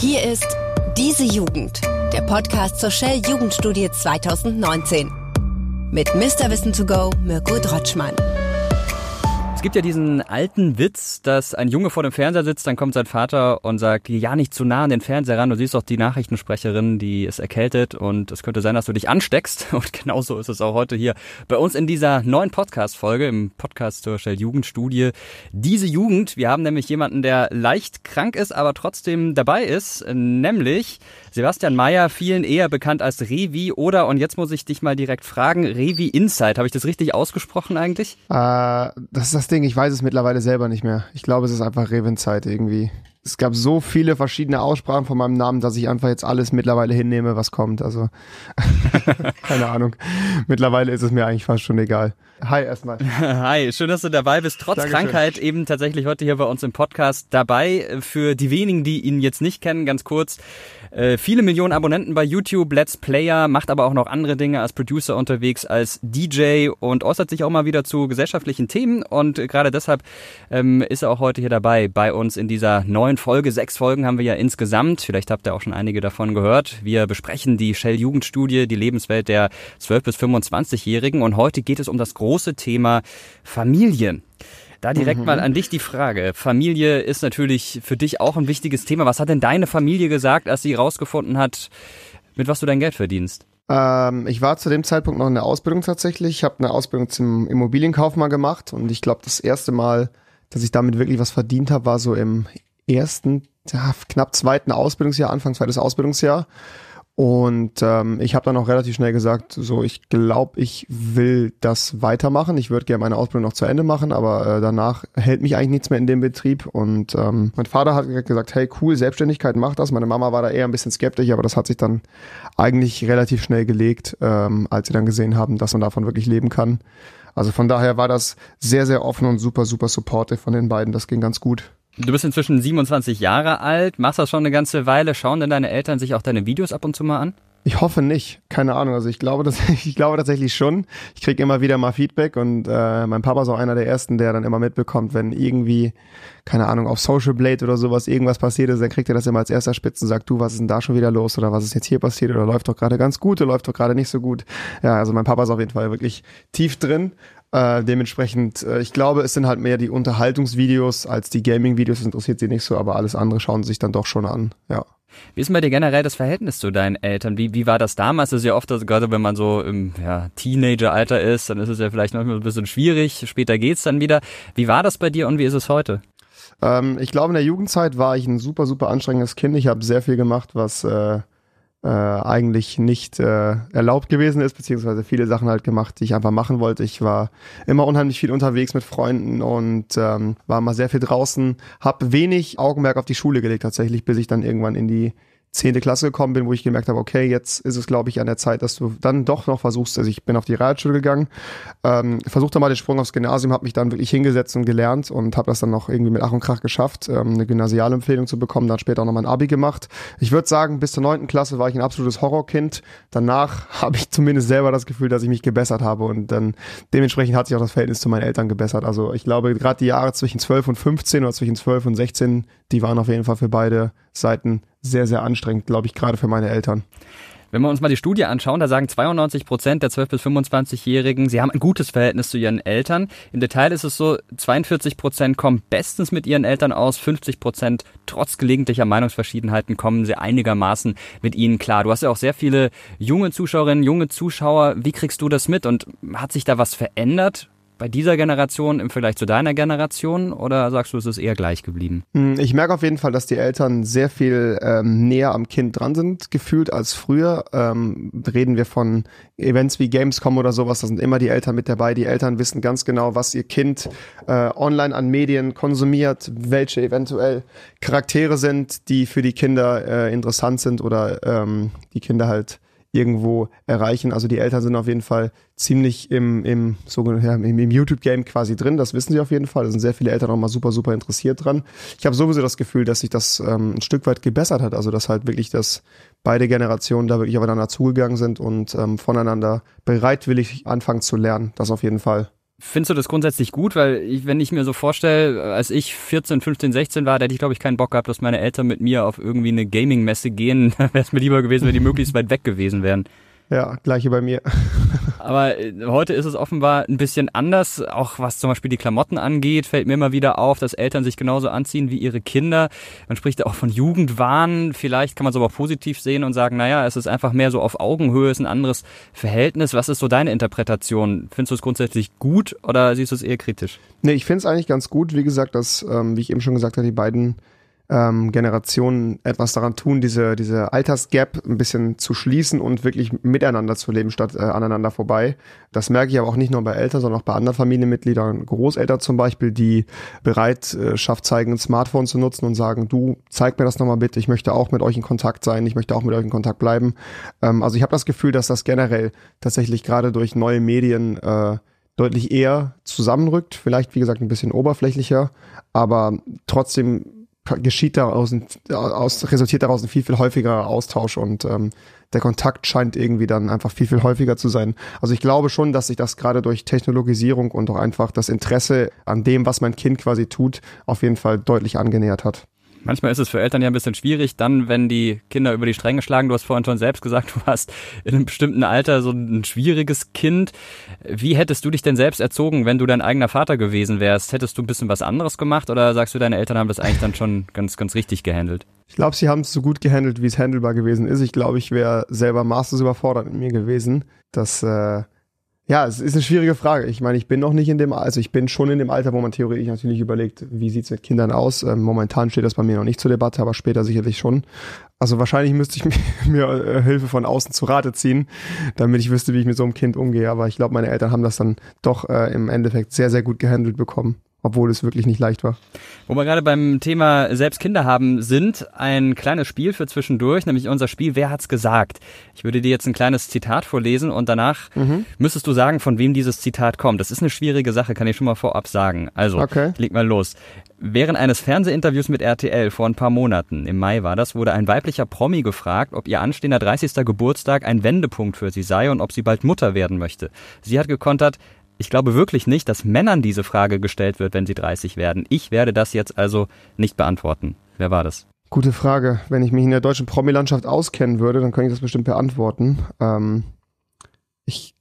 Hier ist Diese Jugend, der Podcast zur Shell Jugendstudie 2019. Mit Mr. Wissen to go, Mirko Drotschmann. Es gibt ja diesen alten Witz, dass ein Junge vor dem Fernseher sitzt, dann kommt sein Vater und sagt, ja nicht zu nah an den Fernseher ran, du siehst doch die Nachrichtensprecherin, die ist erkältet und es könnte sein, dass du dich ansteckst. Und genauso ist es auch heute hier bei uns in dieser neuen Podcast-Folge, im Podcast zur Shell Jugendstudie. Diese Jugend, wir haben nämlich jemanden, der leicht krank ist, aber trotzdem dabei ist, nämlich Sebastian Mayer, vielen eher bekannt als Revi oder, und jetzt muss ich dich mal direkt fragen, Revi Insight, habe ich das richtig ausgesprochen eigentlich? Äh, das ist das Ding, ich weiß es mittlerweile selber nicht mehr. Ich glaube, es ist einfach Revenzeit irgendwie. Es gab so viele verschiedene Aussprachen von meinem Namen, dass ich einfach jetzt alles mittlerweile hinnehme, was kommt. Also keine Ahnung. Mittlerweile ist es mir eigentlich fast schon egal. Hi erstmal. Hi, schön, dass du dabei bist. Trotz Dankeschön. Krankheit eben tatsächlich heute hier bei uns im Podcast dabei. Für die wenigen, die ihn jetzt nicht kennen, ganz kurz. Äh, viele Millionen Abonnenten bei YouTube, Let's Player, macht aber auch noch andere Dinge als Producer unterwegs, als DJ und äußert sich auch mal wieder zu gesellschaftlichen Themen. Und gerade deshalb ähm, ist er auch heute hier dabei bei uns in dieser neuen Folge. Sechs Folgen haben wir ja insgesamt. Vielleicht habt ihr auch schon einige davon gehört. Wir besprechen die Shell Jugendstudie, die Lebenswelt der 12- bis 25-Jährigen. Und heute geht es um das große Thema Familie. Da direkt mhm. mal an dich die Frage. Familie ist natürlich für dich auch ein wichtiges Thema. Was hat denn deine Familie gesagt, als sie herausgefunden hat, mit was du dein Geld verdienst? Ähm, ich war zu dem Zeitpunkt noch in der Ausbildung tatsächlich. Ich habe eine Ausbildung zum Immobilienkaufmann gemacht und ich glaube, das erste Mal, dass ich damit wirklich was verdient habe, war so im ersten, ja, knapp zweiten Ausbildungsjahr, Anfang zweites Ausbildungsjahr. Und ähm, ich habe dann auch relativ schnell gesagt, so ich glaube, ich will das weitermachen. Ich würde gerne meine Ausbildung noch zu Ende machen, aber äh, danach hält mich eigentlich nichts mehr in dem Betrieb. Und ähm, mein Vater hat gesagt, hey cool, Selbstständigkeit, mach das. Meine Mama war da eher ein bisschen skeptisch, aber das hat sich dann eigentlich relativ schnell gelegt, ähm, als sie dann gesehen haben, dass man davon wirklich leben kann. Also von daher war das sehr, sehr offen und super, super supportive von den beiden. Das ging ganz gut. Du bist inzwischen 27 Jahre alt, machst das schon eine ganze Weile. Schauen denn deine Eltern sich auch deine Videos ab und zu mal an? Ich hoffe nicht, keine Ahnung. Also ich glaube, dass, ich glaube tatsächlich schon. Ich kriege immer wieder mal Feedback und äh, mein Papa ist auch einer der ersten, der dann immer mitbekommt, wenn irgendwie, keine Ahnung, auf Social Blade oder sowas irgendwas passiert ist, dann kriegt er das immer als erster Spitz und sagt, du, was ist denn da schon wieder los oder was ist jetzt hier passiert oder läuft doch gerade ganz gut oder läuft doch gerade nicht so gut. Ja, also mein Papa ist auf jeden Fall wirklich tief drin. Äh, dementsprechend, äh, ich glaube, es sind halt mehr die Unterhaltungsvideos als die Gaming-Videos, interessiert sie nicht so, aber alles andere schauen sie sich dann doch schon an, ja. Wie ist bei dir generell das Verhältnis zu deinen Eltern? Wie, wie war das damals? Das ist ja oft, dass, gerade wenn man so im ja, Teenager-Alter ist, dann ist es ja vielleicht noch ein bisschen schwierig. Später geht's dann wieder. Wie war das bei dir und wie ist es heute? Ähm, ich glaube, in der Jugendzeit war ich ein super, super anstrengendes Kind. Ich habe sehr viel gemacht, was äh, äh, eigentlich nicht äh, erlaubt gewesen ist, beziehungsweise viele Sachen halt gemacht, die ich einfach machen wollte. Ich war immer unheimlich viel unterwegs mit Freunden und ähm, war mal sehr viel draußen, habe wenig Augenmerk auf die Schule gelegt tatsächlich, bis ich dann irgendwann in die zehnte Klasse gekommen bin, wo ich gemerkt habe, okay, jetzt ist es, glaube ich, an der Zeit, dass du dann doch noch versuchst, also ich bin auf die Realschule gegangen, ähm, versuchte mal den Sprung aufs Gymnasium, habe mich dann wirklich hingesetzt und gelernt und habe das dann noch irgendwie mit Ach und Krach geschafft, ähm, eine Gymnasialempfehlung zu bekommen, dann später auch noch mein Abi gemacht. Ich würde sagen, bis zur neunten Klasse war ich ein absolutes Horrorkind. Danach habe ich zumindest selber das Gefühl, dass ich mich gebessert habe und dann dementsprechend hat sich auch das Verhältnis zu meinen Eltern gebessert. Also ich glaube, gerade die Jahre zwischen 12 und 15 oder zwischen 12 und 16, die waren auf jeden Fall für beide Seiten sehr, sehr anstrengend, glaube ich, gerade für meine Eltern. Wenn wir uns mal die Studie anschauen, da sagen 92 Prozent der 12- bis 25-Jährigen, sie haben ein gutes Verhältnis zu ihren Eltern. Im Detail ist es so, 42 Prozent kommen bestens mit ihren Eltern aus, 50 Prozent trotz gelegentlicher Meinungsverschiedenheiten kommen sie einigermaßen mit ihnen klar. Du hast ja auch sehr viele junge Zuschauerinnen, junge Zuschauer. Wie kriegst du das mit und hat sich da was verändert? Bei dieser Generation im Vergleich zu deiner Generation oder sagst du, es ist eher gleich geblieben? Hm, ich merke auf jeden Fall, dass die Eltern sehr viel ähm, näher am Kind dran sind, gefühlt als früher. Ähm, reden wir von Events wie Gamescom oder sowas, da sind immer die Eltern mit dabei. Die Eltern wissen ganz genau, was ihr Kind äh, online an Medien konsumiert, welche eventuell Charaktere sind, die für die Kinder äh, interessant sind oder ähm, die Kinder halt irgendwo erreichen. Also die Eltern sind auf jeden Fall ziemlich im, im, so, ja, im, im YouTube-Game quasi drin. Das wissen sie auf jeden Fall. Da sind sehr viele Eltern auch mal super, super interessiert dran. Ich habe sowieso das Gefühl, dass sich das ähm, ein Stück weit gebessert hat. Also dass halt wirklich das beide Generationen da wirklich aufeinander zugegangen sind und ähm, voneinander bereitwillig anfangen zu lernen. Das auf jeden Fall. Findest du das grundsätzlich gut? Weil ich, wenn ich mir so vorstelle, als ich 14, 15, 16 war, da hätte ich glaube ich keinen Bock gehabt, dass meine Eltern mit mir auf irgendwie eine Gaming-Messe gehen. Da wäre es mir lieber gewesen, wenn die möglichst weit weg gewesen wären. Ja, gleiche bei mir. Aber äh, heute ist es offenbar ein bisschen anders. Auch was zum Beispiel die Klamotten angeht, fällt mir immer wieder auf, dass Eltern sich genauso anziehen wie ihre Kinder. Man spricht auch von Jugendwahn. Vielleicht kann man es aber auch positiv sehen und sagen, naja, es ist einfach mehr so auf Augenhöhe, ist ein anderes Verhältnis. Was ist so deine Interpretation? Findest du es grundsätzlich gut oder siehst du es eher kritisch? Nee, ich finde es eigentlich ganz gut. Wie gesagt, dass, ähm, wie ich eben schon gesagt habe, die beiden ähm, Generationen etwas daran tun, diese, diese Altersgap ein bisschen zu schließen und wirklich miteinander zu leben, statt äh, aneinander vorbei. Das merke ich aber auch nicht nur bei Eltern, sondern auch bei anderen Familienmitgliedern, Großeltern zum Beispiel, die Bereitschaft zeigen, ein Smartphone zu nutzen und sagen, du, zeig mir das nochmal bitte, ich möchte auch mit euch in Kontakt sein, ich möchte auch mit euch in Kontakt bleiben. Ähm, also ich habe das Gefühl, dass das generell tatsächlich gerade durch neue Medien äh, deutlich eher zusammenrückt, vielleicht wie gesagt ein bisschen oberflächlicher, aber trotzdem geschieht daraus, aus, resultiert daraus ein viel, viel häufigerer Austausch und ähm, der Kontakt scheint irgendwie dann einfach viel, viel häufiger zu sein. Also ich glaube schon, dass sich das gerade durch Technologisierung und auch einfach das Interesse an dem, was mein Kind quasi tut, auf jeden Fall deutlich angenähert hat. Manchmal ist es für Eltern ja ein bisschen schwierig, dann, wenn die Kinder über die Stränge schlagen. Du hast vorhin schon selbst gesagt, du hast in einem bestimmten Alter so ein schwieriges Kind. Wie hättest du dich denn selbst erzogen, wenn du dein eigener Vater gewesen wärst? Hättest du ein bisschen was anderes gemacht oder sagst du, deine Eltern haben das eigentlich dann schon ganz, ganz richtig gehandelt? Ich glaube, sie haben es so gut gehandelt, wie es handelbar gewesen ist. Ich glaube, ich wäre selber maßlos überfordert mit mir gewesen. Das äh, ja, es ist eine schwierige Frage. Ich meine, ich bin noch nicht in dem, also ich bin schon in dem Alter, wo man theoretisch natürlich überlegt, wie sieht's mit Kindern aus. Ähm, momentan steht das bei mir noch nicht zur Debatte, aber später sicherlich schon. Also wahrscheinlich müsste ich mir, mir äh, Hilfe von außen zu Rate ziehen, damit ich wüsste, wie ich mit so einem Kind umgehe. Aber ich glaube, meine Eltern haben das dann doch äh, im Endeffekt sehr, sehr gut gehandelt bekommen obwohl es wirklich nicht leicht war. Wo wir gerade beim Thema selbst Kinder haben sind, ein kleines Spiel für zwischendurch, nämlich unser Spiel Wer hat's gesagt? Ich würde dir jetzt ein kleines Zitat vorlesen und danach mhm. müsstest du sagen, von wem dieses Zitat kommt. Das ist eine schwierige Sache, kann ich schon mal vorab sagen. Also, okay. leg mal los. Während eines Fernsehinterviews mit RTL vor ein paar Monaten, im Mai war das, wurde ein weiblicher Promi gefragt, ob ihr anstehender 30. Geburtstag ein Wendepunkt für sie sei und ob sie bald Mutter werden möchte. Sie hat gekontert, ich glaube wirklich nicht, dass Männern diese Frage gestellt wird, wenn sie 30 werden. Ich werde das jetzt also nicht beantworten. Wer war das? Gute Frage. Wenn ich mich in der deutschen Promi-Landschaft auskennen würde, dann könnte ich das bestimmt beantworten. Ähm, ich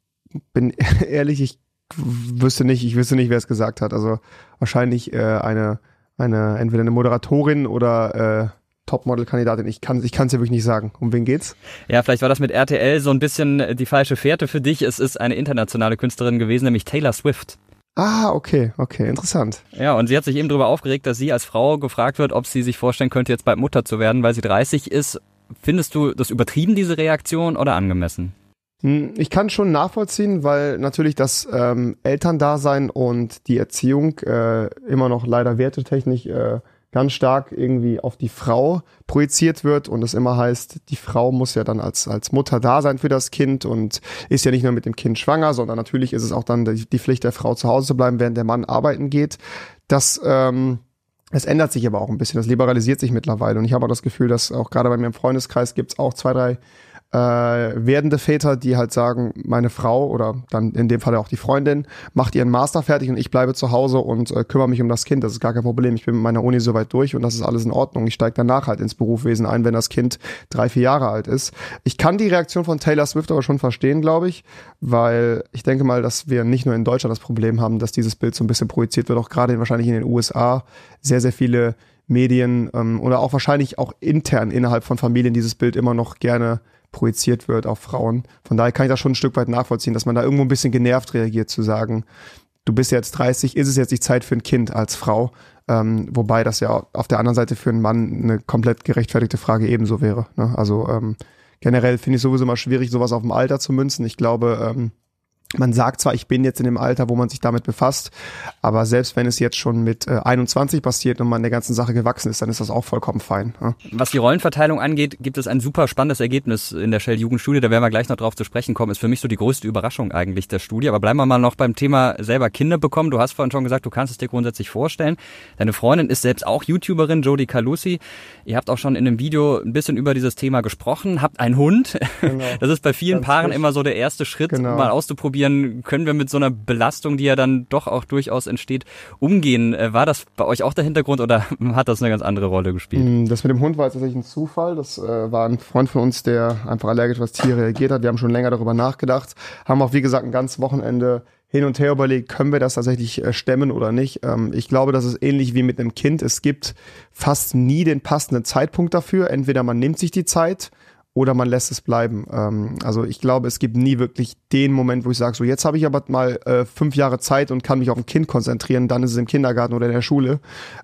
bin ehrlich, ich wüsste nicht, ich wüsste nicht, wer es gesagt hat. Also wahrscheinlich äh, eine, eine, entweder eine Moderatorin oder äh, Topmodel-Kandidatin. Ich kann ich es ja wirklich nicht sagen. Um wen geht's? Ja, vielleicht war das mit RTL so ein bisschen die falsche Fährte für dich. Es ist eine internationale Künstlerin gewesen, nämlich Taylor Swift. Ah, okay, okay, interessant. Ja, und sie hat sich eben darüber aufgeregt, dass sie als Frau gefragt wird, ob sie sich vorstellen könnte, jetzt bald Mutter zu werden, weil sie 30 ist. Findest du das übertrieben, diese Reaktion, oder angemessen? Hm, ich kann schon nachvollziehen, weil natürlich das ähm, Elterndasein und die Erziehung äh, immer noch leider wertetechnisch äh, ganz stark irgendwie auf die Frau projiziert wird und es immer heißt, die Frau muss ja dann als, als Mutter da sein für das Kind und ist ja nicht nur mit dem Kind schwanger, sondern natürlich ist es auch dann die, Pflicht der Frau zu Hause zu bleiben, während der Mann arbeiten geht. Das, ähm, es ändert sich aber auch ein bisschen, das liberalisiert sich mittlerweile und ich habe auch das Gefühl, dass auch gerade bei mir im Freundeskreis gibt es auch zwei, drei äh, werdende Väter, die halt sagen, meine Frau oder dann in dem Fall auch die Freundin macht ihren Master fertig und ich bleibe zu Hause und äh, kümmere mich um das Kind. Das ist gar kein Problem. Ich bin mit meiner Uni soweit durch und das ist alles in Ordnung. Ich steige danach halt ins Berufswesen ein, wenn das Kind drei, vier Jahre alt ist. Ich kann die Reaktion von Taylor Swift aber schon verstehen, glaube ich, weil ich denke mal, dass wir nicht nur in Deutschland das Problem haben, dass dieses Bild so ein bisschen projiziert wird, auch gerade wahrscheinlich in den USA sehr, sehr viele Medien ähm, oder auch wahrscheinlich auch intern innerhalb von Familien dieses Bild immer noch gerne projiziert wird auf Frauen. Von daher kann ich das schon ein Stück weit nachvollziehen, dass man da irgendwo ein bisschen genervt reagiert, zu sagen, du bist jetzt 30, ist es jetzt nicht Zeit für ein Kind als Frau? Ähm, wobei das ja auf der anderen Seite für einen Mann eine komplett gerechtfertigte Frage ebenso wäre. Ne? Also ähm, generell finde ich sowieso mal schwierig, sowas auf dem Alter zu münzen. Ich glaube, ähm, man sagt zwar, ich bin jetzt in dem Alter, wo man sich damit befasst, aber selbst wenn es jetzt schon mit äh, 21 passiert und man der ganzen Sache gewachsen ist, dann ist das auch vollkommen fein. Ja. Was die Rollenverteilung angeht, gibt es ein super spannendes Ergebnis in der Shell-Jugendstudie, da werden wir gleich noch drauf zu sprechen kommen. Ist für mich so die größte Überraschung eigentlich der Studie. Aber bleiben wir mal noch beim Thema selber Kinder bekommen. Du hast vorhin schon gesagt, du kannst es dir grundsätzlich vorstellen. Deine Freundin ist selbst auch YouTuberin, Jodie Calusi. Ihr habt auch schon in einem Video ein bisschen über dieses Thema gesprochen, habt einen Hund. Genau. Das ist bei vielen Ganz Paaren richtig. immer so der erste Schritt, genau. mal auszuprobieren ausprobieren. Können wir mit so einer Belastung, die ja dann doch auch durchaus entsteht, umgehen? Äh, war das bei euch auch der Hintergrund oder hat das eine ganz andere Rolle gespielt? Mm, das mit dem Hund war tatsächlich ein Zufall. Das äh, war ein Freund von uns, der einfach allergisch auf Tiere reagiert hat. Wir haben schon länger darüber nachgedacht, haben auch wie gesagt ein ganzes Wochenende hin und her überlegt, können wir das tatsächlich äh, stemmen oder nicht. Ähm, ich glaube, das ist ähnlich wie mit einem Kind. Es gibt fast nie den passenden Zeitpunkt dafür. Entweder man nimmt sich die Zeit oder man lässt es bleiben. Ähm, also ich glaube, es gibt nie wirklich den Moment, wo ich sage, so jetzt habe ich aber mal äh, fünf Jahre Zeit und kann mich auf ein Kind konzentrieren, dann ist es im Kindergarten oder in der Schule.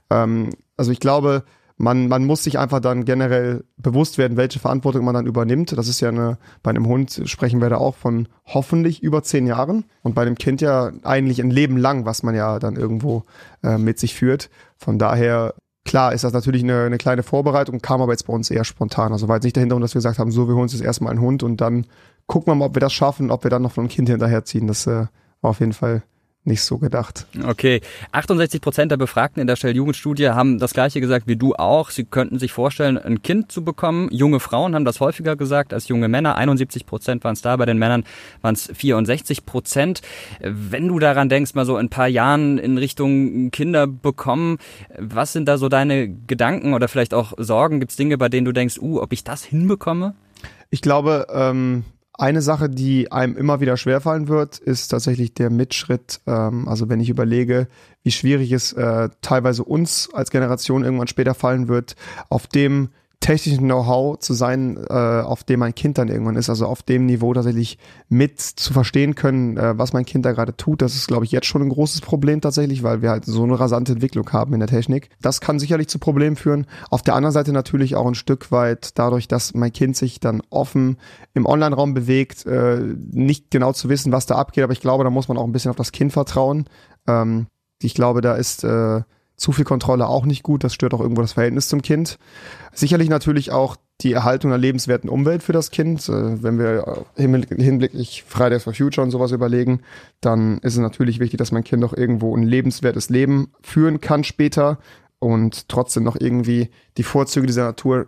Ähm, also ich glaube, man, man muss sich einfach dann generell bewusst werden, welche Verantwortung man dann übernimmt. Das ist ja eine, bei einem Hund sprechen wir da auch von hoffentlich über zehn Jahren und bei einem Kind ja eigentlich ein Leben lang, was man ja dann irgendwo äh, mit sich führt. Von daher, klar ist das natürlich eine, eine kleine Vorbereitung, kam aber jetzt bei uns eher spontan. Also war jetzt nicht der Hintergrund, dass wir gesagt haben, so, wir holen uns jetzt erstmal einen Hund und dann gucken wir mal, ob wir das schaffen, ob wir dann noch von einem Kind hinterherziehen. Das äh, war auf jeden Fall nicht so gedacht. Okay. 68 Prozent der Befragten in der Stell-Jugendstudie haben das Gleiche gesagt wie du auch. Sie könnten sich vorstellen, ein Kind zu bekommen. Junge Frauen haben das häufiger gesagt als junge Männer. 71 Prozent waren es da. Bei den Männern waren es 64 Prozent. Wenn du daran denkst, mal so ein paar Jahren in Richtung Kinder bekommen, was sind da so deine Gedanken oder vielleicht auch Sorgen? Gibt es Dinge, bei denen du denkst, uh, ob ich das hinbekomme? Ich glaube, ähm, eine Sache, die einem immer wieder schwerfallen wird, ist tatsächlich der Mitschritt. Ähm, also wenn ich überlege, wie schwierig es äh, teilweise uns als Generation irgendwann später fallen wird, auf dem technischen Know-how zu sein, äh, auf dem mein Kind dann irgendwann ist, also auf dem Niveau tatsächlich mit zu verstehen können, äh, was mein Kind da gerade tut. Das ist, glaube ich, jetzt schon ein großes Problem tatsächlich, weil wir halt so eine rasante Entwicklung haben in der Technik. Das kann sicherlich zu Problemen führen. Auf der anderen Seite natürlich auch ein Stück weit dadurch, dass mein Kind sich dann offen im Online-Raum bewegt, äh, nicht genau zu wissen, was da abgeht, aber ich glaube, da muss man auch ein bisschen auf das Kind vertrauen. Ähm, ich glaube, da ist äh, zu viel Kontrolle auch nicht gut, das stört auch irgendwo das Verhältnis zum Kind. Sicherlich natürlich auch die Erhaltung einer lebenswerten Umwelt für das Kind. Äh, wenn wir hinblicklich Fridays for Future und sowas überlegen, dann ist es natürlich wichtig, dass mein Kind auch irgendwo ein lebenswertes Leben führen kann später und trotzdem noch irgendwie die Vorzüge dieser Natur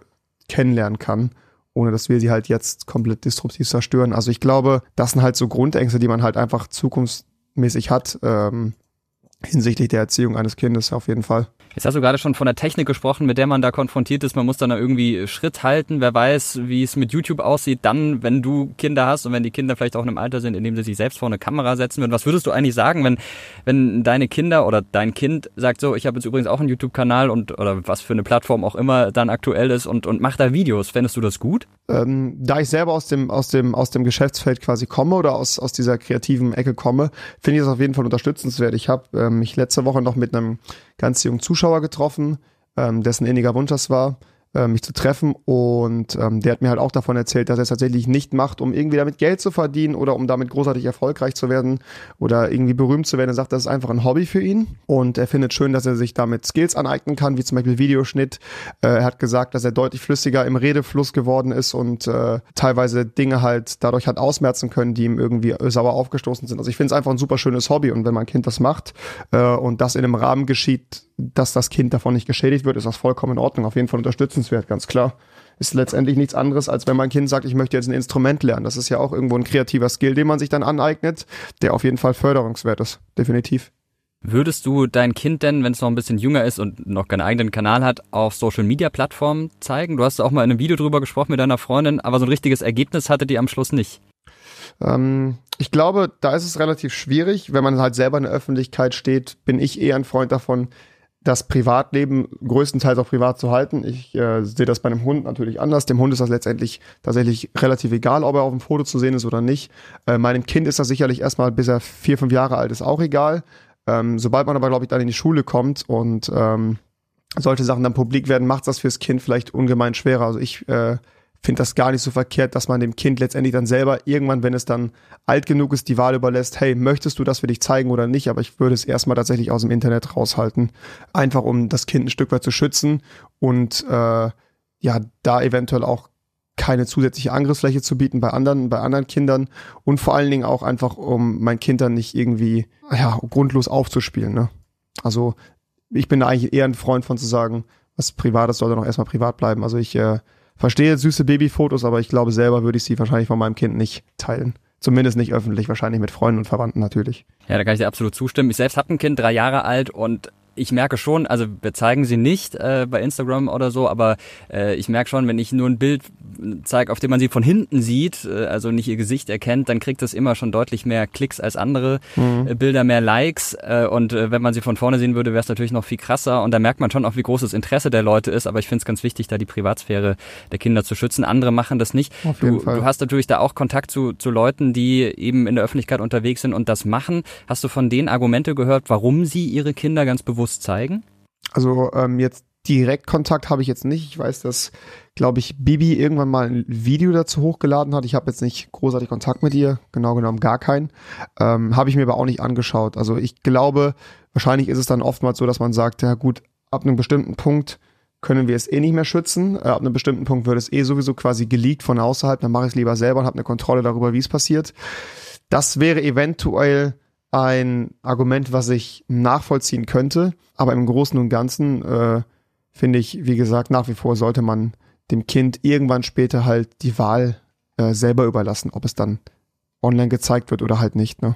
kennenlernen kann, ohne dass wir sie halt jetzt komplett disruptiv zerstören. Also ich glaube, das sind halt so Grundängste, die man halt einfach zukunftsmäßig hat. Ähm, hinsichtlich der Erziehung eines Kindes auf jeden Fall. Jetzt hast du gerade schon von der Technik gesprochen, mit der man da konfrontiert ist. Man muss dann da irgendwie Schritt halten. Wer weiß, wie es mit YouTube aussieht, dann, wenn du Kinder hast und wenn die Kinder vielleicht auch in einem Alter sind, in dem sie sich selbst vor eine Kamera setzen würden. Was würdest du eigentlich sagen, wenn, wenn deine Kinder oder dein Kind sagt so, ich habe jetzt übrigens auch einen YouTube-Kanal und oder was für eine Plattform auch immer dann aktuell ist und, und macht da Videos. Fändest du das gut? Ähm, da ich selber aus dem, aus dem, aus dem Geschäftsfeld quasi komme oder aus, aus dieser kreativen Ecke komme, finde ich das auf jeden Fall unterstützenswert. Ich habe ähm, mich letzte Woche noch mit einem ganz jungen Zuschauer getroffen, ähm, dessen inniger Wunsch das war, äh, mich zu treffen. Und ähm, der hat mir halt auch davon erzählt, dass er es tatsächlich nicht macht, um irgendwie damit Geld zu verdienen oder um damit großartig erfolgreich zu werden oder irgendwie berühmt zu werden. Er sagt, das ist einfach ein Hobby für ihn. Und er findet schön, dass er sich damit Skills aneignen kann, wie zum Beispiel Videoschnitt. Äh, er hat gesagt, dass er deutlich flüssiger im Redefluss geworden ist und äh, teilweise Dinge halt dadurch hat ausmerzen können, die ihm irgendwie sauer aufgestoßen sind. Also ich finde es einfach ein super schönes Hobby. Und wenn mein Kind das macht äh, und das in einem Rahmen geschieht, dass das Kind davon nicht geschädigt wird, ist das vollkommen in Ordnung. Auf jeden Fall unterstützenswert, ganz klar. Ist letztendlich nichts anderes, als wenn mein Kind sagt, ich möchte jetzt ein Instrument lernen. Das ist ja auch irgendwo ein kreativer Skill, den man sich dann aneignet, der auf jeden Fall förderungswert ist. Definitiv. Würdest du dein Kind denn, wenn es noch ein bisschen jünger ist und noch keinen eigenen Kanal hat, auf Social Media Plattformen zeigen? Du hast auch mal in einem Video drüber gesprochen mit deiner Freundin, aber so ein richtiges Ergebnis hatte die am Schluss nicht. Ähm, ich glaube, da ist es relativ schwierig. Wenn man halt selber in der Öffentlichkeit steht, bin ich eher ein Freund davon, das Privatleben größtenteils auch privat zu halten. Ich äh, sehe das bei einem Hund natürlich anders. Dem Hund ist das letztendlich tatsächlich relativ egal, ob er auf dem Foto zu sehen ist oder nicht. Äh, meinem Kind ist das sicherlich erstmal, bis er vier, fünf Jahre alt ist, auch egal. Ähm, sobald man aber, glaube ich, dann in die Schule kommt und ähm, solche Sachen dann publik werden, macht das fürs Kind vielleicht ungemein schwerer. Also ich äh, finde das gar nicht so verkehrt, dass man dem Kind letztendlich dann selber irgendwann, wenn es dann alt genug ist, die Wahl überlässt, hey, möchtest du das für dich zeigen oder nicht? Aber ich würde es erstmal tatsächlich aus dem Internet raushalten. Einfach um das Kind ein Stück weit zu schützen und äh, ja, da eventuell auch keine zusätzliche Angriffsfläche zu bieten bei anderen, bei anderen Kindern und vor allen Dingen auch einfach, um mein Kind dann nicht irgendwie ja, grundlos aufzuspielen. Ne? Also ich bin da eigentlich eher ein Freund von zu sagen, was Privates sollte noch erstmal privat bleiben. Also ich äh, verstehe süße Babyfotos, aber ich glaube selber würde ich sie wahrscheinlich von meinem Kind nicht teilen. Zumindest nicht öffentlich, wahrscheinlich mit Freunden und Verwandten natürlich. Ja, da kann ich dir absolut zustimmen. Ich selbst habe ein Kind, drei Jahre alt und ich merke schon, also wir zeigen sie nicht äh, bei Instagram oder so, aber äh, ich merke schon, wenn ich nur ein Bild zeige, auf dem man sie von hinten sieht, äh, also nicht ihr Gesicht erkennt, dann kriegt das immer schon deutlich mehr Klicks als andere mhm. äh, Bilder, mehr Likes. Äh, und äh, wenn man sie von vorne sehen würde, wäre es natürlich noch viel krasser. Und da merkt man schon auch, wie groß das Interesse der Leute ist. Aber ich finde es ganz wichtig, da die Privatsphäre der Kinder zu schützen. Andere machen das nicht. Du, du hast natürlich da auch Kontakt zu, zu Leuten, die eben in der Öffentlichkeit unterwegs sind und das machen. Hast du von denen Argumente gehört, warum sie ihre Kinder ganz bewusst zeigen? Also ähm, jetzt Direktkontakt habe ich jetzt nicht. Ich weiß, dass, glaube ich, Bibi irgendwann mal ein Video dazu hochgeladen hat. Ich habe jetzt nicht großartig Kontakt mit ihr, genau genommen gar keinen. Ähm, habe ich mir aber auch nicht angeschaut. Also ich glaube, wahrscheinlich ist es dann oftmals so, dass man sagt, ja gut, ab einem bestimmten Punkt können wir es eh nicht mehr schützen. Äh, ab einem bestimmten Punkt wird es eh sowieso quasi geleakt von außerhalb. Dann mache ich es lieber selber und habe eine Kontrolle darüber, wie es passiert. Das wäre eventuell ein Argument, was ich nachvollziehen könnte. Aber im Großen und Ganzen äh, finde ich, wie gesagt, nach wie vor sollte man dem Kind irgendwann später halt die Wahl äh, selber überlassen, ob es dann online gezeigt wird oder halt nicht. Ne?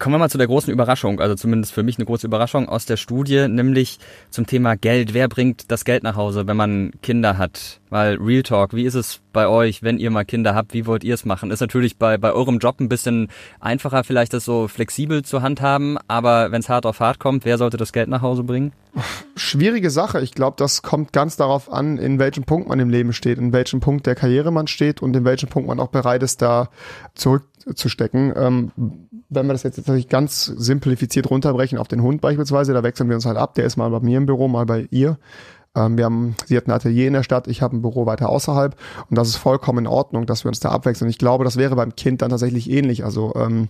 Kommen wir mal zu der großen Überraschung, also zumindest für mich eine große Überraschung aus der Studie, nämlich zum Thema Geld. Wer bringt das Geld nach Hause, wenn man Kinder hat? Weil Real Talk, wie ist es bei euch, wenn ihr mal Kinder habt? Wie wollt ihr es machen? Ist natürlich bei, bei eurem Job ein bisschen einfacher, vielleicht das so flexibel zu handhaben, aber wenn es hart auf hart kommt, wer sollte das Geld nach Hause bringen? Schwierige Sache. Ich glaube, das kommt ganz darauf an, in welchem Punkt man im Leben steht, in welchem Punkt der Karriere man steht und in welchem Punkt man auch bereit ist, da zurückzustecken. Ähm, wenn wir das jetzt natürlich ganz simplifiziert runterbrechen auf den Hund beispielsweise, da wechseln wir uns halt ab. Der ist mal bei mir im Büro, mal bei ihr. Ähm, wir haben, sie hat ein Atelier in der Stadt, ich habe ein Büro weiter außerhalb und das ist vollkommen in Ordnung, dass wir uns da abwechseln. Ich glaube, das wäre beim Kind dann tatsächlich ähnlich. Also ähm,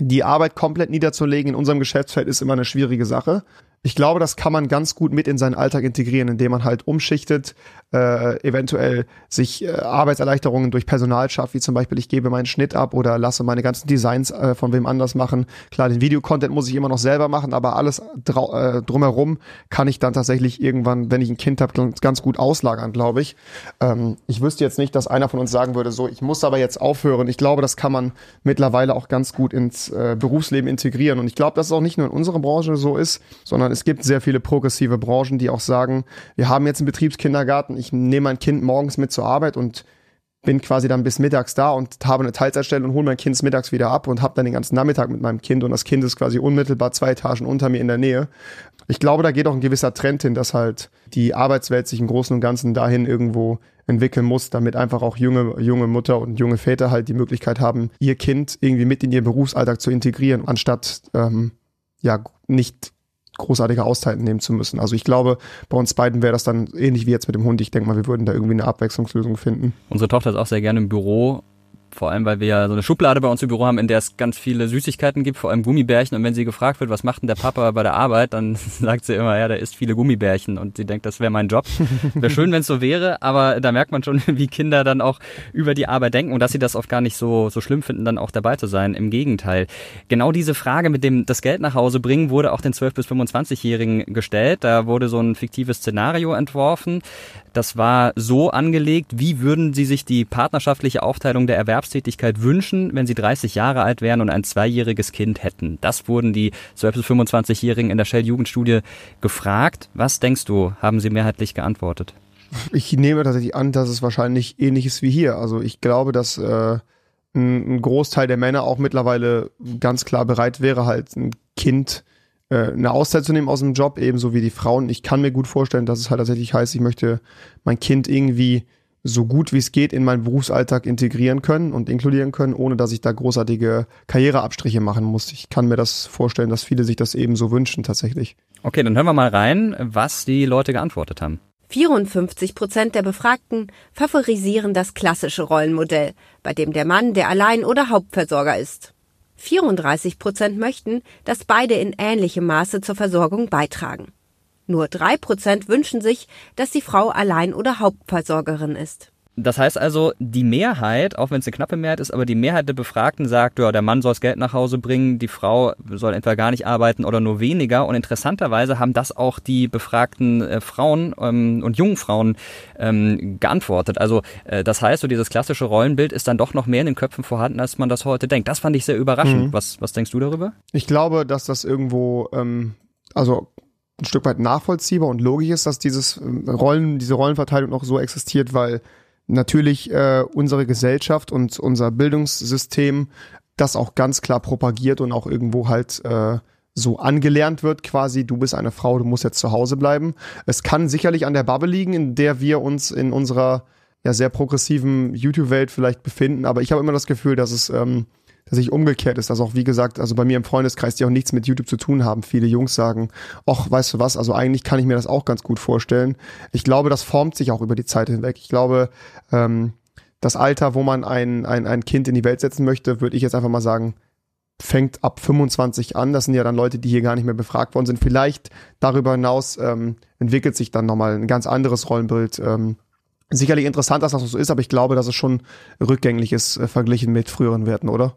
die Arbeit komplett niederzulegen in unserem Geschäftsfeld ist immer eine schwierige Sache. Ich glaube, das kann man ganz gut mit in seinen Alltag integrieren, indem man halt umschichtet, äh, eventuell sich äh, Arbeitserleichterungen durch Personal schafft, wie zum Beispiel ich gebe meinen Schnitt ab oder lasse meine ganzen Designs äh, von wem anders machen. Klar, den Videocontent muss ich immer noch selber machen, aber alles äh, drumherum kann ich dann tatsächlich irgendwann, wenn ich ein Kind habe, ganz gut auslagern, glaube ich. Ähm, ich wüsste jetzt nicht, dass einer von uns sagen würde, so, ich muss aber jetzt aufhören. Ich glaube, das kann man mittlerweile auch ganz gut ins äh, Berufsleben integrieren. Und ich glaube, dass es auch nicht nur in unserer Branche so ist, sondern es gibt sehr viele progressive Branchen, die auch sagen, wir haben jetzt einen Betriebskindergarten, ich nehme mein Kind morgens mit zur Arbeit und bin quasi dann bis mittags da und habe eine Teilzeitstelle und hole mein Kind mittags wieder ab und habe dann den ganzen Nachmittag mit meinem Kind und das Kind ist quasi unmittelbar zwei Etagen unter mir in der Nähe. Ich glaube, da geht auch ein gewisser Trend hin, dass halt die Arbeitswelt sich im Großen und Ganzen dahin irgendwo entwickeln muss, damit einfach auch junge, junge Mutter und junge Väter halt die Möglichkeit haben, ihr Kind irgendwie mit in ihr Berufsalltag zu integrieren, anstatt ähm, ja nicht großartige Auszeiten nehmen zu müssen. Also ich glaube, bei uns beiden wäre das dann ähnlich wie jetzt mit dem Hund. Ich denke mal, wir würden da irgendwie eine Abwechslungslösung finden. Unsere Tochter ist auch sehr gerne im Büro vor allem, weil wir ja so eine Schublade bei uns im Büro haben, in der es ganz viele Süßigkeiten gibt, vor allem Gummibärchen. Und wenn sie gefragt wird, was macht denn der Papa bei der Arbeit, dann sagt sie immer, ja, der isst viele Gummibärchen. Und sie denkt, das wäre mein Job. Wäre schön, wenn es so wäre, aber da merkt man schon, wie Kinder dann auch über die Arbeit denken und dass sie das oft gar nicht so, so schlimm finden, dann auch dabei zu sein. Im Gegenteil. Genau diese Frage mit dem das Geld nach Hause bringen, wurde auch den 12- bis 25-Jährigen gestellt. Da wurde so ein fiktives Szenario entworfen. Das war so angelegt, wie würden Sie sich die partnerschaftliche Aufteilung der Erwerbstätigkeit wünschen, wenn Sie 30 Jahre alt wären und ein zweijähriges Kind hätten? Das wurden die 12- bis 25-Jährigen in der Shell-Jugendstudie gefragt. Was denkst du, haben sie mehrheitlich geantwortet? Ich nehme tatsächlich an, dass es wahrscheinlich ähnlich ist wie hier. Also ich glaube, dass äh, ein Großteil der Männer auch mittlerweile ganz klar bereit wäre, halt ein Kind eine Auszeit zu nehmen aus dem Job, ebenso wie die Frauen. Ich kann mir gut vorstellen, dass es halt tatsächlich heißt, ich möchte mein Kind irgendwie so gut wie es geht in meinen Berufsalltag integrieren können und inkludieren können, ohne dass ich da großartige Karriereabstriche machen muss. Ich kann mir das vorstellen, dass viele sich das eben so wünschen tatsächlich. Okay, dann hören wir mal rein, was die Leute geantwortet haben. 54 Prozent der Befragten favorisieren das klassische Rollenmodell, bei dem der Mann der Allein- oder Hauptversorger ist. 34 Prozent möchten, dass beide in ähnlichem Maße zur Versorgung beitragen. Nur drei Prozent wünschen sich, dass die Frau Allein- oder Hauptversorgerin ist. Das heißt also, die Mehrheit, auch wenn es eine knappe Mehrheit ist, aber die Mehrheit der Befragten sagt, ja, der Mann soll das Geld nach Hause bringen, die Frau soll entweder gar nicht arbeiten oder nur weniger. Und interessanterweise haben das auch die befragten äh, Frauen ähm, und jungen Frauen ähm, geantwortet. Also äh, das heißt, so dieses klassische Rollenbild ist dann doch noch mehr in den Köpfen vorhanden, als man das heute denkt. Das fand ich sehr überraschend. Mhm. Was, was denkst du darüber? Ich glaube, dass das irgendwo, ähm, also ein Stück weit nachvollziehbar und logisch ist, dass dieses ähm, Rollen, diese Rollenverteilung noch so existiert, weil natürlich äh, unsere Gesellschaft und unser Bildungssystem das auch ganz klar propagiert und auch irgendwo halt äh, so angelernt wird, quasi, du bist eine Frau, du musst jetzt zu Hause bleiben. Es kann sicherlich an der Bubble liegen, in der wir uns in unserer ja sehr progressiven YouTube-Welt vielleicht befinden, aber ich habe immer das Gefühl, dass es ähm, dass sich umgekehrt ist, dass auch, wie gesagt, also bei mir im Freundeskreis, die auch nichts mit YouTube zu tun haben, viele Jungs sagen, ach, weißt du was, also eigentlich kann ich mir das auch ganz gut vorstellen. Ich glaube, das formt sich auch über die Zeit hinweg. Ich glaube, ähm, das Alter, wo man ein, ein, ein Kind in die Welt setzen möchte, würde ich jetzt einfach mal sagen, fängt ab 25 an. Das sind ja dann Leute, die hier gar nicht mehr befragt worden sind. Vielleicht darüber hinaus ähm, entwickelt sich dann nochmal ein ganz anderes Rollenbild. Ähm, sicherlich interessant, dass das so ist, aber ich glaube, dass es schon rückgängig ist, äh, verglichen mit früheren Werten, oder?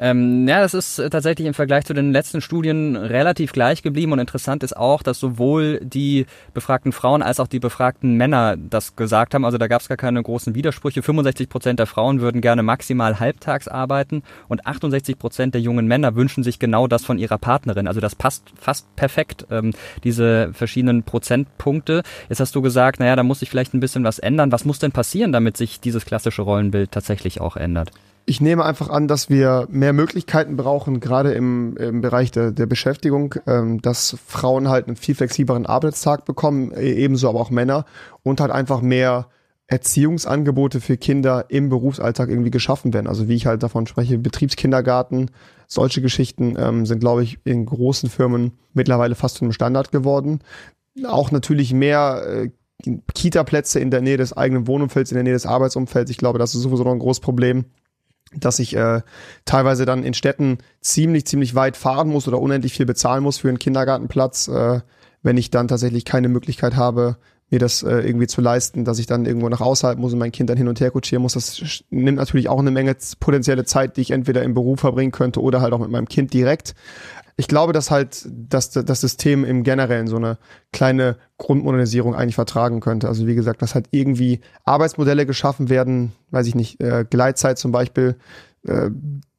Ähm, ja, das ist äh, tatsächlich im Vergleich zu den letzten Studien relativ gleich geblieben und interessant ist auch, dass sowohl die befragten Frauen als auch die befragten Männer das gesagt haben. Also da gab es gar keine großen Widersprüche. 65 Prozent der Frauen würden gerne maximal halbtags arbeiten und 68 Prozent der jungen Männer wünschen sich genau das von ihrer Partnerin. Also das passt fast perfekt, ähm, diese verschiedenen Prozentpunkte. Jetzt hast du gesagt, naja, da muss sich vielleicht ein bisschen was ändern. Was muss denn passieren, damit sich dieses klassische Rollenbild tatsächlich auch ändert? Ich nehme einfach an, dass wir mehr Möglichkeiten brauchen, gerade im, im Bereich der, der Beschäftigung, ähm, dass Frauen halt einen viel flexibleren Arbeitstag bekommen, e, ebenso aber auch Männer und halt einfach mehr Erziehungsangebote für Kinder im Berufsalltag irgendwie geschaffen werden. Also wie ich halt davon spreche, Betriebskindergarten, solche Geschichten ähm, sind, glaube ich, in großen Firmen mittlerweile fast zum Standard geworden. Auch natürlich mehr äh, Kita-Plätze in der Nähe des eigenen Wohnumfelds, in der Nähe des Arbeitsumfelds. Ich glaube, das ist sowieso noch ein großes Problem dass ich äh, teilweise dann in Städten ziemlich, ziemlich weit fahren muss oder unendlich viel bezahlen muss für einen Kindergartenplatz, äh, wenn ich dann tatsächlich keine Möglichkeit habe, mir das äh, irgendwie zu leisten, dass ich dann irgendwo nach außerhalb muss und mein Kind dann hin und her kutschieren muss. Das nimmt natürlich auch eine Menge potenzielle Zeit, die ich entweder im Beruf verbringen könnte oder halt auch mit meinem Kind direkt ich glaube, dass halt dass das System im Generellen so eine kleine Grundmodernisierung eigentlich vertragen könnte. Also wie gesagt, dass halt irgendwie Arbeitsmodelle geschaffen werden, weiß ich nicht, äh, Gleitzeit zum Beispiel, äh,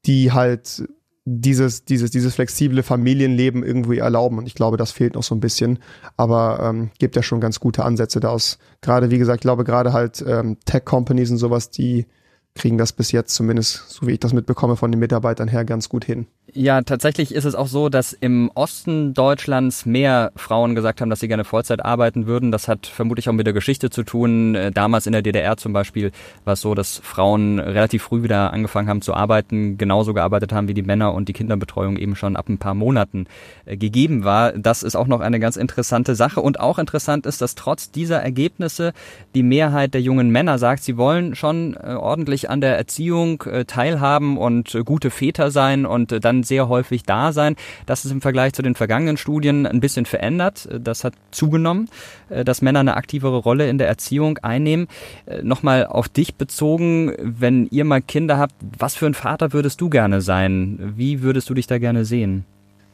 die halt dieses, dieses, dieses flexible Familienleben irgendwie erlauben. Und ich glaube, das fehlt noch so ein bisschen. Aber ähm, gibt ja schon ganz gute Ansätze daraus. Gerade, wie gesagt, ich glaube, gerade halt ähm, Tech-Companies und sowas, die kriegen das bis jetzt zumindest, so wie ich das mitbekomme, von den Mitarbeitern her ganz gut hin. Ja, tatsächlich ist es auch so, dass im Osten Deutschlands mehr Frauen gesagt haben, dass sie gerne Vollzeit arbeiten würden. Das hat vermutlich auch mit der Geschichte zu tun. Äh, damals in der DDR zum Beispiel war es so, dass Frauen relativ früh wieder angefangen haben zu arbeiten, genauso gearbeitet haben wie die Männer und die Kinderbetreuung eben schon ab ein paar Monaten äh, gegeben war. Das ist auch noch eine ganz interessante Sache. Und auch interessant ist, dass trotz dieser Ergebnisse die Mehrheit der jungen Männer sagt, sie wollen schon äh, ordentlich an der Erziehung teilhaben und gute Väter sein und dann sehr häufig da sein. Das ist im Vergleich zu den vergangenen Studien ein bisschen verändert. Das hat zugenommen, äh, dass Männer eine aktivere Rolle in der Erziehung einnehmen. Äh, nochmal auf dich bezogen, wenn ihr mal Kinder habt, was für ein Vater würdest du gerne sein? Wie würdest du dich da gerne sehen?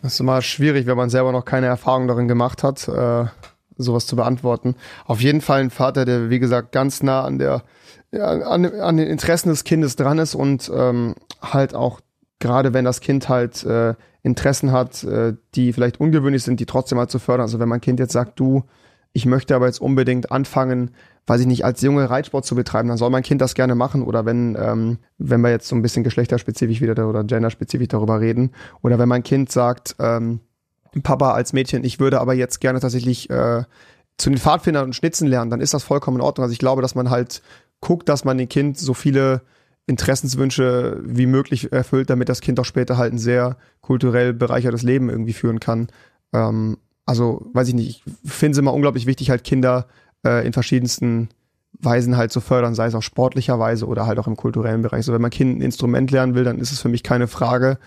Das ist immer schwierig, wenn man selber noch keine Erfahrung darin gemacht hat, äh, sowas zu beantworten. Auf jeden Fall ein Vater, der, wie gesagt, ganz nah an der ja, an, an den Interessen des Kindes dran ist und ähm, halt auch gerade wenn das Kind halt äh, Interessen hat, äh, die vielleicht ungewöhnlich sind, die trotzdem halt zu fördern. Also wenn mein Kind jetzt sagt, du, ich möchte aber jetzt unbedingt anfangen, weiß ich nicht, als Junge Reitsport zu betreiben, dann soll mein Kind das gerne machen. Oder wenn, ähm, wenn wir jetzt so ein bisschen geschlechterspezifisch wieder oder genderspezifisch darüber reden. Oder wenn mein Kind sagt, ähm, Papa als Mädchen, ich würde aber jetzt gerne tatsächlich äh, zu den Pfadfindern und Schnitzen lernen, dann ist das vollkommen in Ordnung. Also ich glaube, dass man halt guckt, dass man dem Kind so viele Interessenswünsche wie möglich erfüllt, damit das Kind auch später halt ein sehr kulturell bereichertes Leben irgendwie führen kann. Ähm, also, weiß ich nicht, ich finde es immer unglaublich wichtig, halt Kinder äh, in verschiedensten Weisen halt zu fördern, sei es auf sportlicher Weise oder halt auch im kulturellen Bereich. So, wenn mein Kind ein Instrument lernen will, dann ist es für mich keine Frage,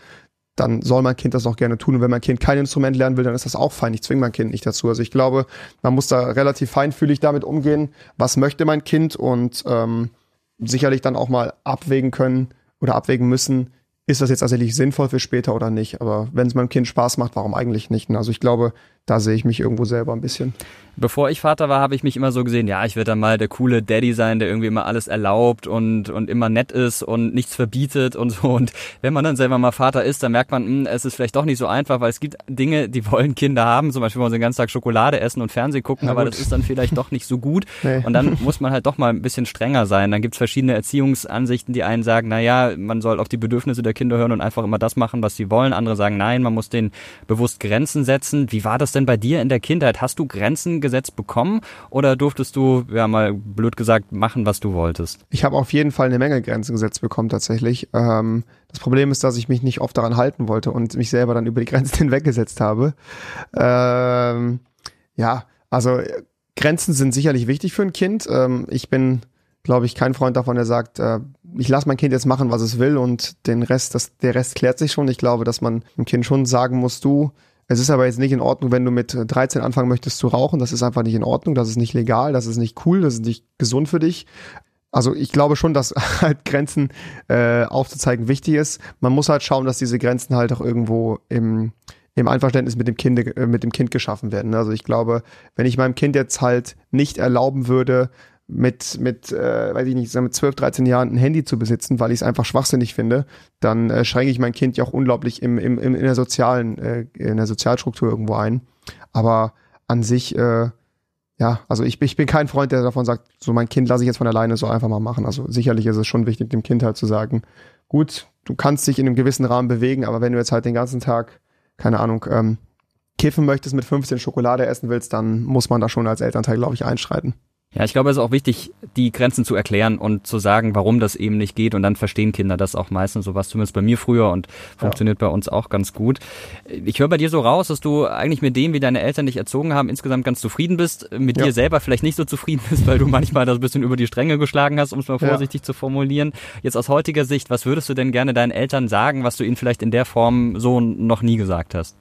dann soll mein Kind das auch gerne tun. Und wenn mein Kind kein Instrument lernen will, dann ist das auch fein. Ich zwinge mein Kind nicht dazu. Also ich glaube, man muss da relativ feinfühlig damit umgehen, was möchte mein Kind und ähm, sicherlich dann auch mal abwägen können oder abwägen müssen, ist das jetzt tatsächlich sinnvoll für später oder nicht. Aber wenn es meinem Kind Spaß macht, warum eigentlich nicht? Also ich glaube, da sehe ich mich irgendwo selber ein bisschen. Bevor ich Vater war, habe ich mich immer so gesehen, ja, ich werde dann mal der coole Daddy sein, der irgendwie immer alles erlaubt und, und immer nett ist und nichts verbietet und so. Und wenn man dann selber mal Vater ist, dann merkt man, mh, hm, es ist vielleicht doch nicht so einfach, weil es gibt Dinge, die wollen Kinder haben. Zum Beispiel wollen sie den ganzen Tag Schokolade essen und Fernsehen gucken, ja, aber das ist dann vielleicht doch nicht so gut. Nee. Und dann muss man halt doch mal ein bisschen strenger sein. Dann gibt es verschiedene Erziehungsansichten, die einen sagen, na ja, man soll auf die Bedürfnisse der Kinder hören und einfach immer das machen, was sie wollen. Andere sagen, nein, man muss denen bewusst Grenzen setzen. Wie war das denn bei dir in der Kindheit? Hast du Grenzen gesetzt bekommen oder durftest du, ja mal blöd gesagt, machen, was du wolltest? Ich habe auf jeden Fall eine Menge Grenzen gesetzt bekommen tatsächlich. Ähm, das Problem ist, dass ich mich nicht oft daran halten wollte und mich selber dann über die Grenzen hinweggesetzt habe. Ähm, ja, also Grenzen sind sicherlich wichtig für ein Kind. Ähm, ich bin glaube ich, kein Freund davon, der sagt, äh, ich lasse mein Kind jetzt machen, was es will und den Rest, das, der Rest klärt sich schon. Ich glaube, dass man dem Kind schon sagen muss, du, es ist aber jetzt nicht in Ordnung, wenn du mit 13 anfangen möchtest zu rauchen. Das ist einfach nicht in Ordnung. Das ist nicht legal. Das ist nicht cool. Das ist nicht gesund für dich. Also ich glaube schon, dass halt Grenzen äh, aufzuzeigen wichtig ist. Man muss halt schauen, dass diese Grenzen halt auch irgendwo im, im Einverständnis mit dem Kind, äh, mit dem Kind geschaffen werden. Also ich glaube, wenn ich meinem Kind jetzt halt nicht erlauben würde, mit, mit äh, weiß ich nicht, mit 12, 13 Jahren ein Handy zu besitzen, weil ich es einfach schwachsinnig finde, dann äh, schränke ich mein Kind ja auch unglaublich im, im, im, in der sozialen, äh, in der Sozialstruktur irgendwo ein. Aber an sich, äh, ja, also ich, ich bin kein Freund, der davon sagt, so mein Kind lasse ich jetzt von alleine so einfach mal machen. Also sicherlich ist es schon wichtig, dem Kind halt zu sagen, gut, du kannst dich in einem gewissen Rahmen bewegen, aber wenn du jetzt halt den ganzen Tag, keine Ahnung, ähm, kiffen möchtest, mit 15 Schokolade essen willst, dann muss man da schon als Elternteil, glaube ich, einschreiten. Ja, ich glaube, es ist auch wichtig, die Grenzen zu erklären und zu sagen, warum das eben nicht geht. Und dann verstehen Kinder das auch meistens. So was zumindest bei mir früher und funktioniert ja. bei uns auch ganz gut. Ich höre bei dir so raus, dass du eigentlich mit dem, wie deine Eltern dich erzogen haben, insgesamt ganz zufrieden bist. Mit ja. dir selber vielleicht nicht so zufrieden bist, weil du manchmal das ein bisschen über die Stränge geschlagen hast, um es mal vorsichtig ja. zu formulieren. Jetzt aus heutiger Sicht, was würdest du denn gerne deinen Eltern sagen, was du ihnen vielleicht in der Form so noch nie gesagt hast?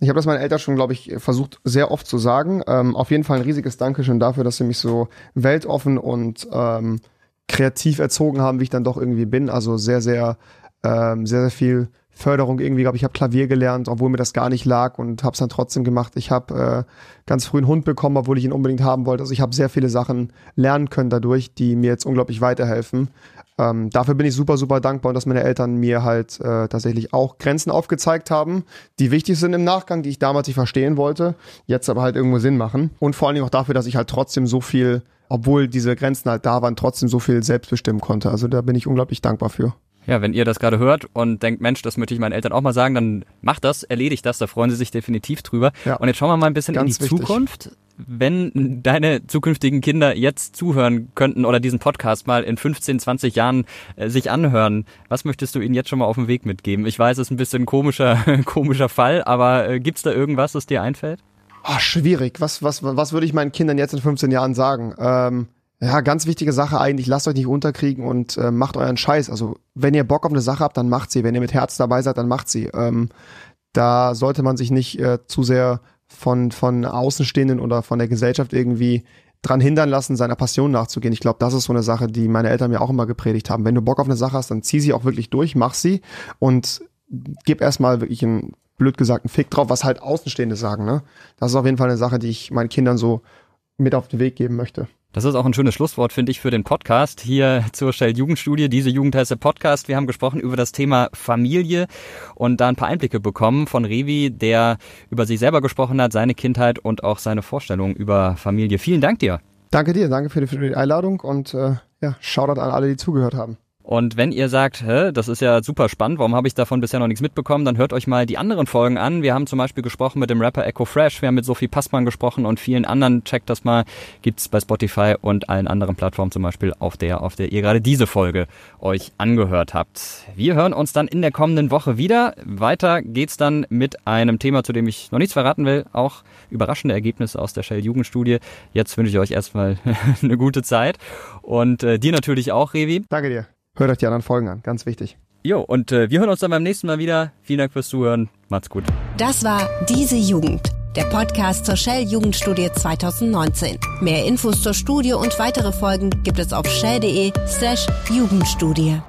Ich habe das meinen Eltern schon, glaube ich, versucht sehr oft zu sagen. Ähm, auf jeden Fall ein riesiges Dankeschön dafür, dass sie mich so weltoffen und ähm, kreativ erzogen haben, wie ich dann doch irgendwie bin. Also sehr, sehr, ähm, sehr, sehr viel Förderung irgendwie, glaube ich, habe Klavier gelernt, obwohl mir das gar nicht lag und habe es dann trotzdem gemacht. Ich habe äh, ganz früh einen Hund bekommen, obwohl ich ihn unbedingt haben wollte. Also ich habe sehr viele Sachen lernen können dadurch, die mir jetzt unglaublich weiterhelfen. Ähm, dafür bin ich super, super dankbar und dass meine Eltern mir halt äh, tatsächlich auch Grenzen aufgezeigt haben, die wichtig sind im Nachgang, die ich damals nicht verstehen wollte, jetzt aber halt irgendwo Sinn machen. Und vor allen Dingen auch dafür, dass ich halt trotzdem so viel, obwohl diese Grenzen halt da waren, trotzdem so viel selbst bestimmen konnte. Also da bin ich unglaublich dankbar für. Ja, wenn ihr das gerade hört und denkt, Mensch, das möchte ich meinen Eltern auch mal sagen, dann macht das, erledigt das, da freuen sie sich definitiv drüber. Ja. Und jetzt schauen wir mal ein bisschen in die wichtig. Zukunft. Wenn deine zukünftigen Kinder jetzt zuhören könnten oder diesen Podcast mal in 15, 20 Jahren äh, sich anhören, was möchtest du ihnen jetzt schon mal auf den Weg mitgeben? Ich weiß, es ist ein bisschen komischer, komischer Fall, aber äh, gibt's da irgendwas, das dir einfällt? Oh, schwierig. Was, was, was würde ich meinen Kindern jetzt in 15 Jahren sagen? Ähm ja, ganz wichtige Sache eigentlich, lasst euch nicht unterkriegen und äh, macht euren Scheiß. Also, wenn ihr Bock auf eine Sache habt, dann macht sie. Wenn ihr mit Herz dabei seid, dann macht sie. Ähm, da sollte man sich nicht äh, zu sehr von, von Außenstehenden oder von der Gesellschaft irgendwie dran hindern lassen, seiner Passion nachzugehen. Ich glaube, das ist so eine Sache, die meine Eltern mir auch immer gepredigt haben. Wenn du Bock auf eine Sache hast, dann zieh sie auch wirklich durch, mach sie und gib erstmal wirklich einen, blöd gesagt, einen Fick drauf, was halt Außenstehende sagen. Ne? Das ist auf jeden Fall eine Sache, die ich meinen Kindern so mit auf den Weg geben möchte. Das ist auch ein schönes Schlusswort, finde ich, für den Podcast hier zur Shell Jugendstudie. Diese Jugend heißt der Podcast. Wir haben gesprochen über das Thema Familie und da ein paar Einblicke bekommen von Revi, der über sich selber gesprochen hat, seine Kindheit und auch seine Vorstellungen über Familie. Vielen Dank dir. Danke dir, danke für die, für die Einladung und äh, ja, Shoutout an alle, die zugehört haben. Und wenn ihr sagt, Hä, das ist ja super spannend, warum habe ich davon bisher noch nichts mitbekommen, dann hört euch mal die anderen Folgen an. Wir haben zum Beispiel gesprochen mit dem Rapper Echo Fresh, wir haben mit Sophie Passmann gesprochen und vielen anderen. Checkt das mal. Gibt's bei Spotify und allen anderen Plattformen, zum Beispiel auf der, auf der ihr gerade diese Folge euch angehört habt. Wir hören uns dann in der kommenden Woche wieder. Weiter geht's dann mit einem Thema, zu dem ich noch nichts verraten will. Auch überraschende Ergebnisse aus der Shell Jugendstudie. Jetzt wünsche ich euch erstmal eine gute Zeit und äh, dir natürlich auch, Revi. Danke dir. Hört euch die anderen Folgen an, ganz wichtig. Jo, und äh, wir hören uns dann beim nächsten Mal wieder. Vielen Dank fürs Zuhören. Macht's gut. Das war Diese Jugend, der Podcast zur Shell Jugendstudie 2019. Mehr Infos zur Studie und weitere Folgen gibt es auf shell.de slash Jugendstudie.